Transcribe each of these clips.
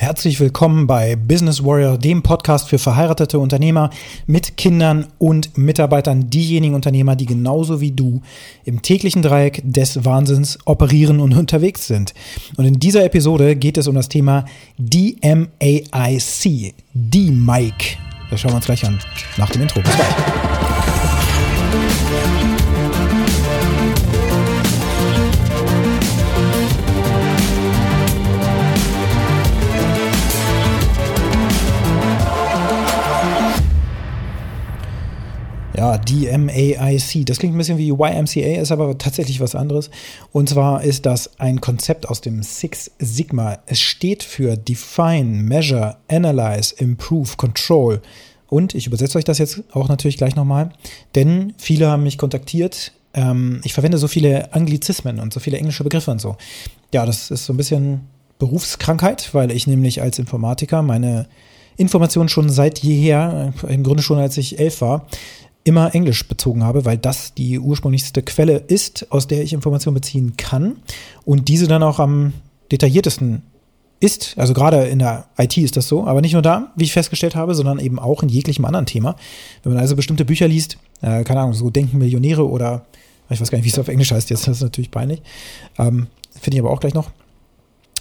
Herzlich willkommen bei Business Warrior, dem Podcast für verheiratete Unternehmer mit Kindern und Mitarbeitern, diejenigen Unternehmer, die genauso wie du im täglichen Dreieck des Wahnsinns operieren und unterwegs sind. Und in dieser Episode geht es um das Thema DMAIC, D-Mike. Das schauen wir uns gleich an nach dem Intro. Bis gleich. DMAIC. Das klingt ein bisschen wie YMCA, ist aber tatsächlich was anderes. Und zwar ist das ein Konzept aus dem Six Sigma. Es steht für Define, Measure, Analyze, Improve, Control. Und ich übersetze euch das jetzt auch natürlich gleich nochmal, denn viele haben mich kontaktiert. Ähm, ich verwende so viele Anglizismen und so viele englische Begriffe und so. Ja, das ist so ein bisschen Berufskrankheit, weil ich nämlich als Informatiker meine Informationen schon seit jeher, im Grunde schon als ich elf war, immer Englisch bezogen habe, weil das die ursprünglichste Quelle ist, aus der ich Informationen beziehen kann und diese dann auch am detailliertesten ist. Also gerade in der IT ist das so, aber nicht nur da, wie ich festgestellt habe, sondern eben auch in jeglichem anderen Thema. Wenn man also bestimmte Bücher liest, äh, keine Ahnung, so Denken Millionäre oder ich weiß gar nicht, wie es auf Englisch heißt jetzt, das ist natürlich peinlich. Ähm, Finde ich aber auch gleich noch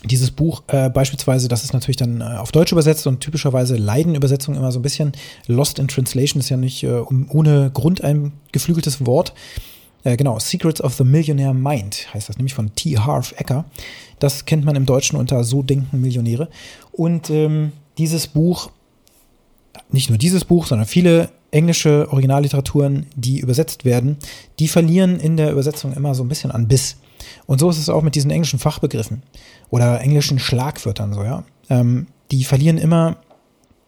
dieses Buch äh, beispielsweise, das ist natürlich dann äh, auf Deutsch übersetzt und typischerweise leiden Übersetzungen immer so ein bisschen. Lost in Translation ist ja nicht äh, ohne Grund ein geflügeltes Wort. Äh, genau, Secrets of the Millionaire Mind heißt das, nämlich von T. Harv Ecker. Das kennt man im Deutschen unter So denken Millionäre. Und ähm, dieses Buch, nicht nur dieses Buch, sondern viele englische Originalliteraturen, die übersetzt werden, die verlieren in der Übersetzung immer so ein bisschen an Biss. Und so ist es auch mit diesen englischen Fachbegriffen oder englischen Schlagwörtern so, ja. Ähm, die verlieren immer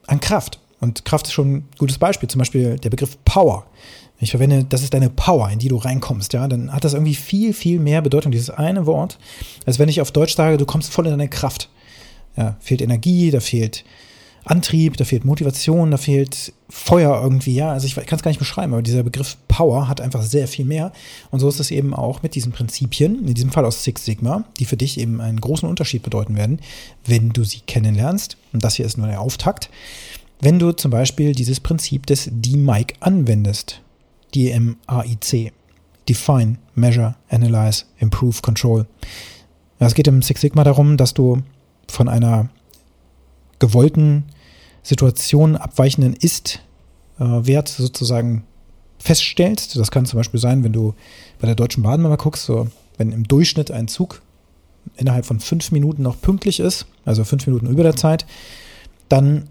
an Kraft. Und Kraft ist schon ein gutes Beispiel. Zum Beispiel der Begriff Power. Ich verwende, das ist deine Power, in die du reinkommst, ja, dann hat das irgendwie viel, viel mehr Bedeutung, dieses eine Wort, als wenn ich auf Deutsch sage, du kommst voll in deine Kraft. Ja, fehlt Energie, da fehlt Antrieb, da fehlt Motivation, da fehlt Feuer irgendwie, ja. Also ich kann es gar nicht beschreiben, aber dieser Begriff Power hat einfach sehr viel mehr. Und so ist es eben auch mit diesen Prinzipien, in diesem Fall aus Six Sigma, die für dich eben einen großen Unterschied bedeuten werden, wenn du sie kennenlernst. Und das hier ist nur der Auftakt. Wenn du zum Beispiel dieses Prinzip des D-Mic anwendest, D-M-A-I-C, Define, Measure, Analyze, Improve, Control. Ja, es geht im Six Sigma darum, dass du von einer gewollten Situation abweichenden Ist-Wert sozusagen feststellst. Das kann zum Beispiel sein, wenn du bei der Deutschen Bahn mal guckst, so, wenn im Durchschnitt ein Zug innerhalb von fünf Minuten noch pünktlich ist, also fünf Minuten über der Zeit, dann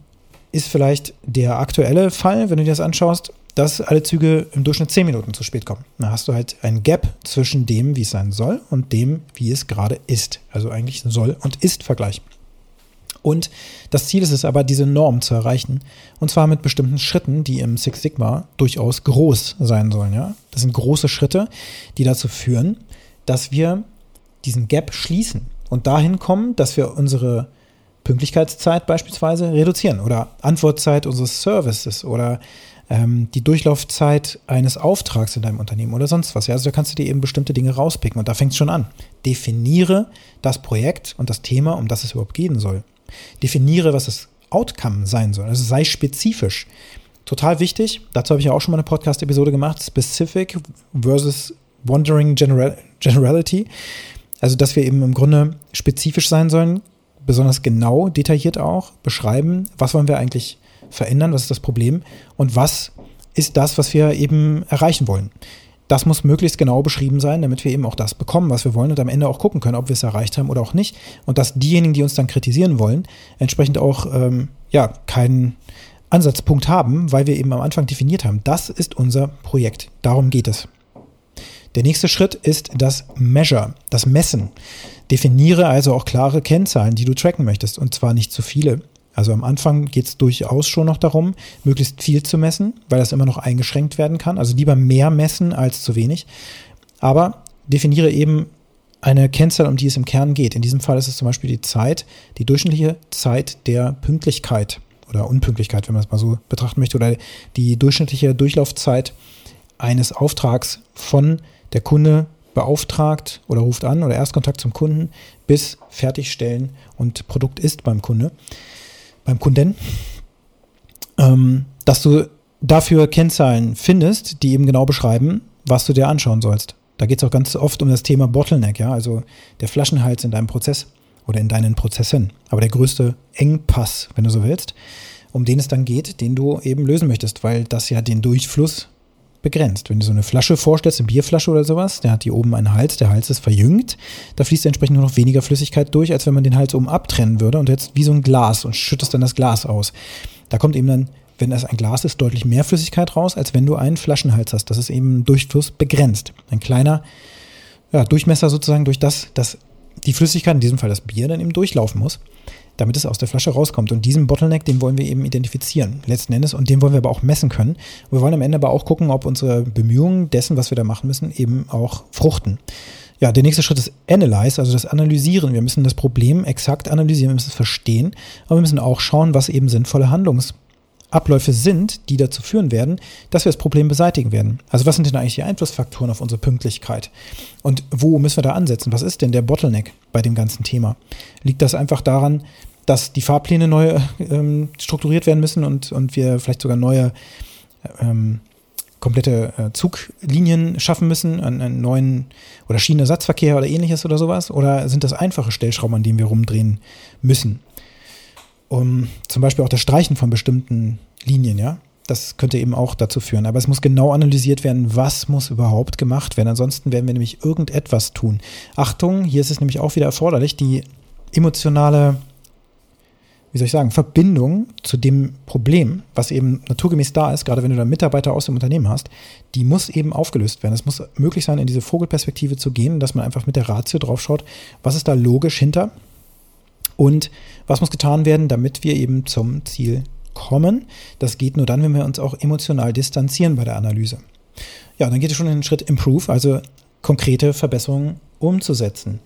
ist vielleicht der aktuelle Fall, wenn du dir das anschaust, dass alle Züge im Durchschnitt zehn Minuten zu spät kommen. Dann hast du halt ein Gap zwischen dem, wie es sein soll, und dem, wie es gerade ist. Also eigentlich soll und ist Vergleich. Und das Ziel ist es aber, diese Norm zu erreichen. Und zwar mit bestimmten Schritten, die im Six Sigma durchaus groß sein sollen. Ja? Das sind große Schritte, die dazu führen, dass wir diesen Gap schließen und dahin kommen, dass wir unsere Pünktlichkeitszeit beispielsweise reduzieren oder Antwortzeit unseres Services oder ähm, die Durchlaufzeit eines Auftrags in deinem Unternehmen oder sonst was. Ja? Also da kannst du dir eben bestimmte Dinge rauspicken und da fängt es schon an. Definiere das Projekt und das Thema, um das es überhaupt gehen soll. Definiere, was das Outcome sein soll. Also sei spezifisch. Total wichtig. Dazu habe ich ja auch schon mal eine Podcast-Episode gemacht. Specific versus Wandering General Generality. Also, dass wir eben im Grunde spezifisch sein sollen, besonders genau, detailliert auch beschreiben, was wollen wir eigentlich verändern, was ist das Problem und was ist das, was wir eben erreichen wollen. Das muss möglichst genau beschrieben sein, damit wir eben auch das bekommen, was wir wollen und am Ende auch gucken können, ob wir es erreicht haben oder auch nicht. Und dass diejenigen, die uns dann kritisieren wollen, entsprechend auch ähm, ja, keinen Ansatzpunkt haben, weil wir eben am Anfang definiert haben, das ist unser Projekt. Darum geht es. Der nächste Schritt ist das Measure, das Messen. Definiere also auch klare Kennzahlen, die du tracken möchtest, und zwar nicht zu viele. Also am Anfang geht es durchaus schon noch darum, möglichst viel zu messen, weil das immer noch eingeschränkt werden kann. Also lieber mehr messen als zu wenig. Aber definiere eben eine Kennzahl, um die es im Kern geht. In diesem Fall ist es zum Beispiel die Zeit, die durchschnittliche Zeit der Pünktlichkeit oder Unpünktlichkeit, wenn man es mal so betrachten möchte, oder die durchschnittliche Durchlaufzeit eines Auftrags von der Kunde beauftragt oder ruft an oder Erstkontakt zum Kunden bis Fertigstellen und Produkt ist beim Kunde, beim Kunden, ähm, dass du dafür Kennzahlen findest, die eben genau beschreiben, was du dir anschauen sollst. Da geht es auch ganz oft um das Thema Bottleneck, ja, also der Flaschenhals in deinem Prozess oder in deinen Prozessen. Aber der größte Engpass, wenn du so willst, um den es dann geht, den du eben lösen möchtest, weil das ja den Durchfluss begrenzt. Wenn du so eine Flasche vorstellst, eine Bierflasche oder sowas, der hat hier oben einen Hals, der Hals ist verjüngt, da fließt entsprechend nur noch weniger Flüssigkeit durch, als wenn man den Hals oben abtrennen würde und jetzt wie so ein Glas und schüttest dann das Glas aus. Da kommt eben dann, wenn das ein Glas ist, deutlich mehr Flüssigkeit raus, als wenn du einen Flaschenhals hast. Das ist eben Durchfluss begrenzt. Ein kleiner ja, Durchmesser sozusagen durch das, dass die Flüssigkeit, in diesem Fall das Bier, dann eben durchlaufen muss damit es aus der Flasche rauskommt. Und diesen Bottleneck, den wollen wir eben identifizieren, letzten Endes. Und den wollen wir aber auch messen können. Wir wollen am Ende aber auch gucken, ob unsere Bemühungen dessen, was wir da machen müssen, eben auch fruchten. Ja, der nächste Schritt ist Analyze, also das Analysieren. Wir müssen das Problem exakt analysieren, wir müssen es verstehen, aber wir müssen auch schauen, was eben sinnvolle Handlungsabläufe sind, die dazu führen werden, dass wir das Problem beseitigen werden. Also was sind denn eigentlich die Einflussfaktoren auf unsere Pünktlichkeit? Und wo müssen wir da ansetzen? Was ist denn der Bottleneck bei dem ganzen Thema? Liegt das einfach daran, dass die Fahrpläne neu ähm, strukturiert werden müssen und, und wir vielleicht sogar neue ähm, komplette äh, Zuglinien schaffen müssen, einen, einen neuen oder Schienenersatzverkehr oder ähnliches oder sowas? Oder sind das einfache Stellschrauben, an denen wir rumdrehen müssen? Um zum Beispiel auch das Streichen von bestimmten Linien, ja. Das könnte eben auch dazu führen. Aber es muss genau analysiert werden, was muss überhaupt gemacht werden. Ansonsten werden wir nämlich irgendetwas tun. Achtung, hier ist es nämlich auch wieder erforderlich, die emotionale wie soll ich sagen, Verbindung zu dem Problem, was eben naturgemäß da ist, gerade wenn du da Mitarbeiter aus dem Unternehmen hast, die muss eben aufgelöst werden. Es muss möglich sein, in diese Vogelperspektive zu gehen, dass man einfach mit der Ratio draufschaut, was ist da logisch hinter und was muss getan werden, damit wir eben zum Ziel kommen. Das geht nur dann, wenn wir uns auch emotional distanzieren bei der Analyse. Ja, dann geht es schon in den Schritt Improve, also konkrete Verbesserungen umzusetzen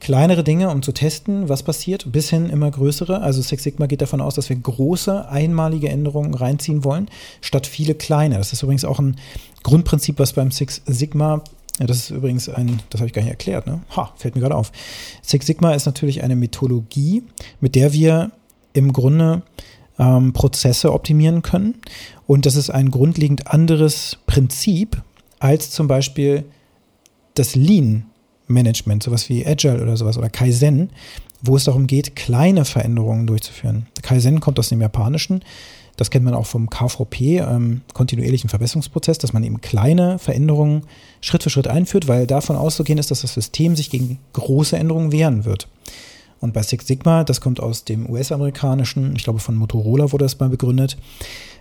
kleinere Dinge, um zu testen, was passiert, bis hin immer größere. Also Six Sigma geht davon aus, dass wir große, einmalige Änderungen reinziehen wollen, statt viele kleine. Das ist übrigens auch ein Grundprinzip, was beim Six Sigma ja, das ist übrigens ein, das habe ich gar nicht erklärt, ne? Ha, fällt mir gerade auf. Six Sigma ist natürlich eine Methodologie, mit der wir im Grunde ähm, Prozesse optimieren können. Und das ist ein grundlegend anderes Prinzip als zum Beispiel das Lean Management, sowas wie Agile oder sowas oder Kaizen, wo es darum geht, kleine Veränderungen durchzuführen. Kaizen kommt aus dem Japanischen. Das kennt man auch vom KVP, ähm, kontinuierlichen Verbesserungsprozess, dass man eben kleine Veränderungen Schritt für Schritt einführt, weil davon auszugehen ist, dass das System sich gegen große Änderungen wehren wird. Und bei Six Sigma, das kommt aus dem US-amerikanischen, ich glaube von Motorola wurde das mal begründet,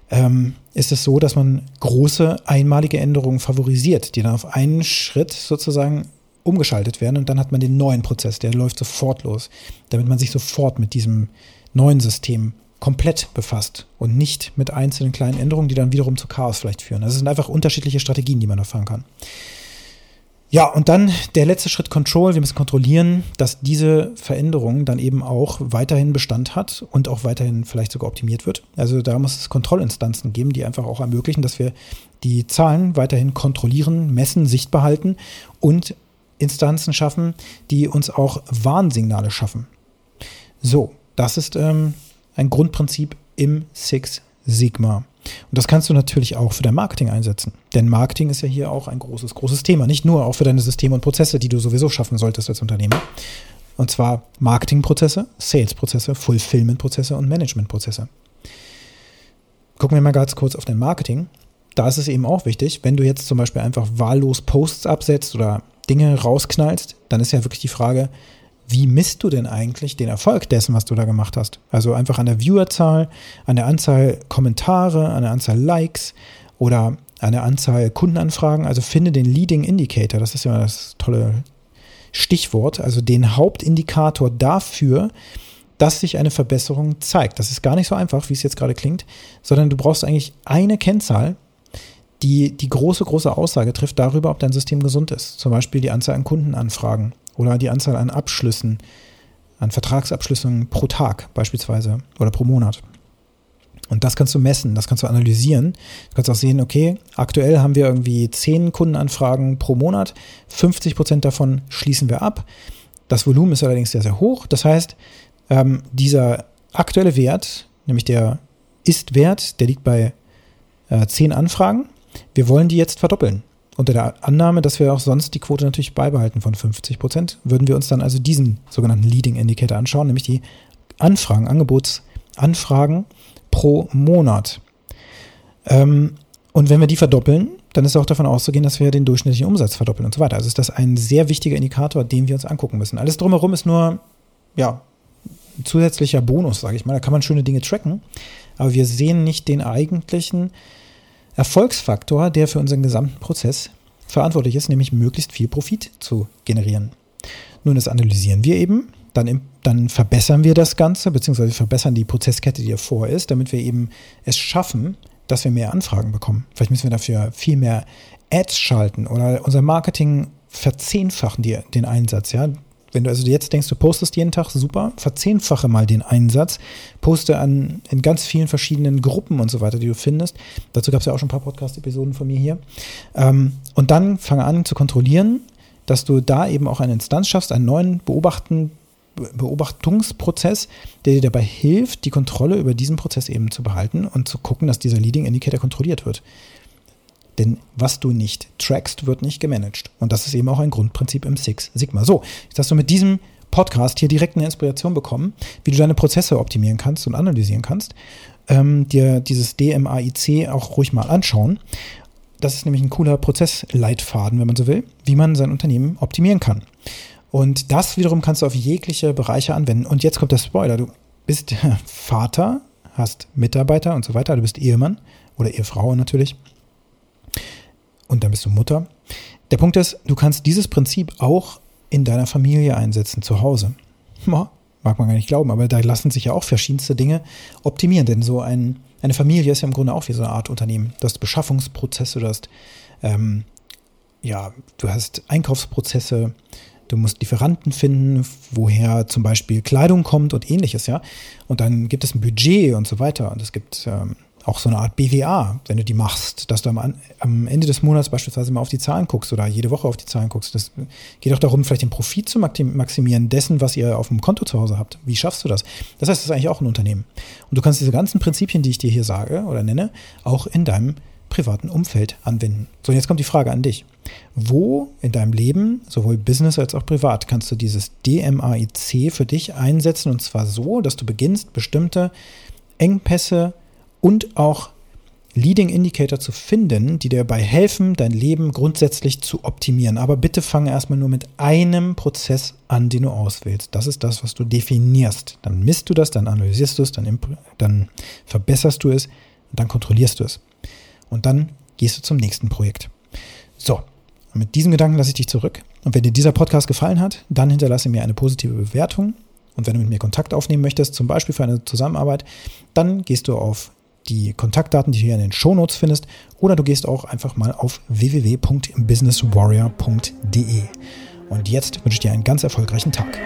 ähm, ist es so, dass man große einmalige Änderungen favorisiert, die dann auf einen Schritt sozusagen umgeschaltet werden und dann hat man den neuen Prozess, der läuft sofort los, damit man sich sofort mit diesem neuen System komplett befasst und nicht mit einzelnen kleinen Änderungen, die dann wiederum zu Chaos vielleicht führen. Also es sind einfach unterschiedliche Strategien, die man da fahren kann. Ja, und dann der letzte Schritt Control. Wir müssen kontrollieren, dass diese Veränderung dann eben auch weiterhin Bestand hat und auch weiterhin vielleicht sogar optimiert wird. Also da muss es Kontrollinstanzen geben, die einfach auch ermöglichen, dass wir die Zahlen weiterhin kontrollieren, messen, sichtbar halten und Instanzen schaffen, die uns auch Warnsignale schaffen. So, das ist ähm, ein Grundprinzip im Six Sigma. Und das kannst du natürlich auch für dein Marketing einsetzen. Denn Marketing ist ja hier auch ein großes, großes Thema. Nicht nur auch für deine Systeme und Prozesse, die du sowieso schaffen solltest als Unternehmer. Und zwar Marketingprozesse, Salesprozesse, Fulfillmentprozesse und Managementprozesse. Gucken wir mal ganz kurz auf dein Marketing. Da ist es eben auch wichtig, wenn du jetzt zum Beispiel einfach wahllos Posts absetzt oder Dinge rausknallst, dann ist ja wirklich die Frage, wie misst du denn eigentlich den Erfolg dessen, was du da gemacht hast? Also einfach an der Viewerzahl, an der Anzahl Kommentare, an der Anzahl Likes oder an der Anzahl Kundenanfragen. Also finde den Leading Indicator, das ist ja das tolle Stichwort, also den Hauptindikator dafür, dass sich eine Verbesserung zeigt. Das ist gar nicht so einfach, wie es jetzt gerade klingt, sondern du brauchst eigentlich eine Kennzahl, die die große, große Aussage trifft darüber, ob dein System gesund ist. Zum Beispiel die Anzahl an Kundenanfragen oder die Anzahl an Abschlüssen, an Vertragsabschlüssen pro Tag beispielsweise oder pro Monat. Und das kannst du messen, das kannst du analysieren. Du kannst auch sehen, okay, aktuell haben wir irgendwie 10 Kundenanfragen pro Monat, 50 Prozent davon schließen wir ab. Das Volumen ist allerdings sehr, sehr hoch. Das heißt, ähm, dieser aktuelle Wert, nämlich der Ist-Wert, der liegt bei äh, 10 Anfragen. Wir wollen die jetzt verdoppeln. Unter der Annahme, dass wir auch sonst die Quote natürlich beibehalten von 50 Prozent, würden wir uns dann also diesen sogenannten Leading Indicator anschauen, nämlich die Anfragen, Angebotsanfragen pro Monat. Ähm, und wenn wir die verdoppeln, dann ist auch davon auszugehen, dass wir den durchschnittlichen Umsatz verdoppeln und so weiter. Also ist das ein sehr wichtiger Indikator, den wir uns angucken müssen. Alles drumherum ist nur, ja, ein zusätzlicher Bonus, sage ich mal. Da kann man schöne Dinge tracken, aber wir sehen nicht den eigentlichen Erfolgsfaktor, der für unseren gesamten Prozess verantwortlich ist, nämlich möglichst viel Profit zu generieren. Nun, das analysieren wir eben dann, dann verbessern wir das Ganze, beziehungsweise verbessern die Prozesskette, die davor ist, damit wir eben es schaffen, dass wir mehr Anfragen bekommen. Vielleicht müssen wir dafür viel mehr Ads schalten oder unser Marketing verzehnfachen die, den Einsatz, ja. Wenn du also jetzt denkst, du postest jeden Tag, super, verzehnfache mal den Einsatz, poste an, in ganz vielen verschiedenen Gruppen und so weiter, die du findest. Dazu gab es ja auch schon ein paar Podcast-Episoden von mir hier. Ähm, und dann fange an zu kontrollieren, dass du da eben auch eine Instanz schaffst, einen neuen Beobachten, Beobachtungsprozess, der dir dabei hilft, die Kontrolle über diesen Prozess eben zu behalten und zu gucken, dass dieser Leading Indicator kontrolliert wird. Denn was du nicht trackst, wird nicht gemanagt. Und das ist eben auch ein Grundprinzip im Six Sigma. So, jetzt hast du mit diesem Podcast hier direkt eine Inspiration bekommen, wie du deine Prozesse optimieren kannst und analysieren kannst. Ähm, dir dieses DMAIC auch ruhig mal anschauen. Das ist nämlich ein cooler Prozessleitfaden, wenn man so will, wie man sein Unternehmen optimieren kann. Und das wiederum kannst du auf jegliche Bereiche anwenden. Und jetzt kommt der Spoiler. Du bist Vater, hast Mitarbeiter und so weiter. Du bist Ehemann oder Ehefrau natürlich. Und dann bist du Mutter. Der Punkt ist, du kannst dieses Prinzip auch in deiner Familie einsetzen, zu Hause. mag man gar nicht glauben, aber da lassen sich ja auch verschiedenste Dinge optimieren. Denn so ein, eine Familie ist ja im Grunde auch wie so eine Art Unternehmen. Du hast Beschaffungsprozesse, du hast, ähm, ja, du hast Einkaufsprozesse, Du musst Lieferanten finden, woher zum Beispiel Kleidung kommt und ähnliches, ja. Und dann gibt es ein Budget und so weiter. Und es gibt ähm, auch so eine Art BWA, wenn du die machst, dass du am, am, Ende des Monats beispielsweise mal auf die Zahlen guckst oder jede Woche auf die Zahlen guckst. Das geht auch darum, vielleicht den Profit zu maximieren dessen, was ihr auf dem Konto zu Hause habt. Wie schaffst du das? Das heißt, das ist eigentlich auch ein Unternehmen. Und du kannst diese ganzen Prinzipien, die ich dir hier sage oder nenne, auch in deinem privaten Umfeld anwenden. So, jetzt kommt die Frage an dich. Wo in deinem Leben, sowohl Business als auch privat, kannst du dieses DMAIC für dich einsetzen und zwar so, dass du beginnst, bestimmte Engpässe und auch Leading Indicator zu finden, die dir dabei helfen, dein Leben grundsätzlich zu optimieren. Aber bitte fange erstmal nur mit einem Prozess an, den du auswählst. Das ist das, was du definierst. Dann misst du das, dann analysierst du es, dann, dann verbesserst du es dann kontrollierst du es. Und dann gehst du zum nächsten Projekt. So, mit diesem Gedanken lasse ich dich zurück. Und wenn dir dieser Podcast gefallen hat, dann hinterlasse mir eine positive Bewertung. Und wenn du mit mir Kontakt aufnehmen möchtest, zum Beispiel für eine Zusammenarbeit, dann gehst du auf die Kontaktdaten, die du hier in den Shownotes findest, oder du gehst auch einfach mal auf www.businesswarrior.de. Und jetzt wünsche ich dir einen ganz erfolgreichen Tag.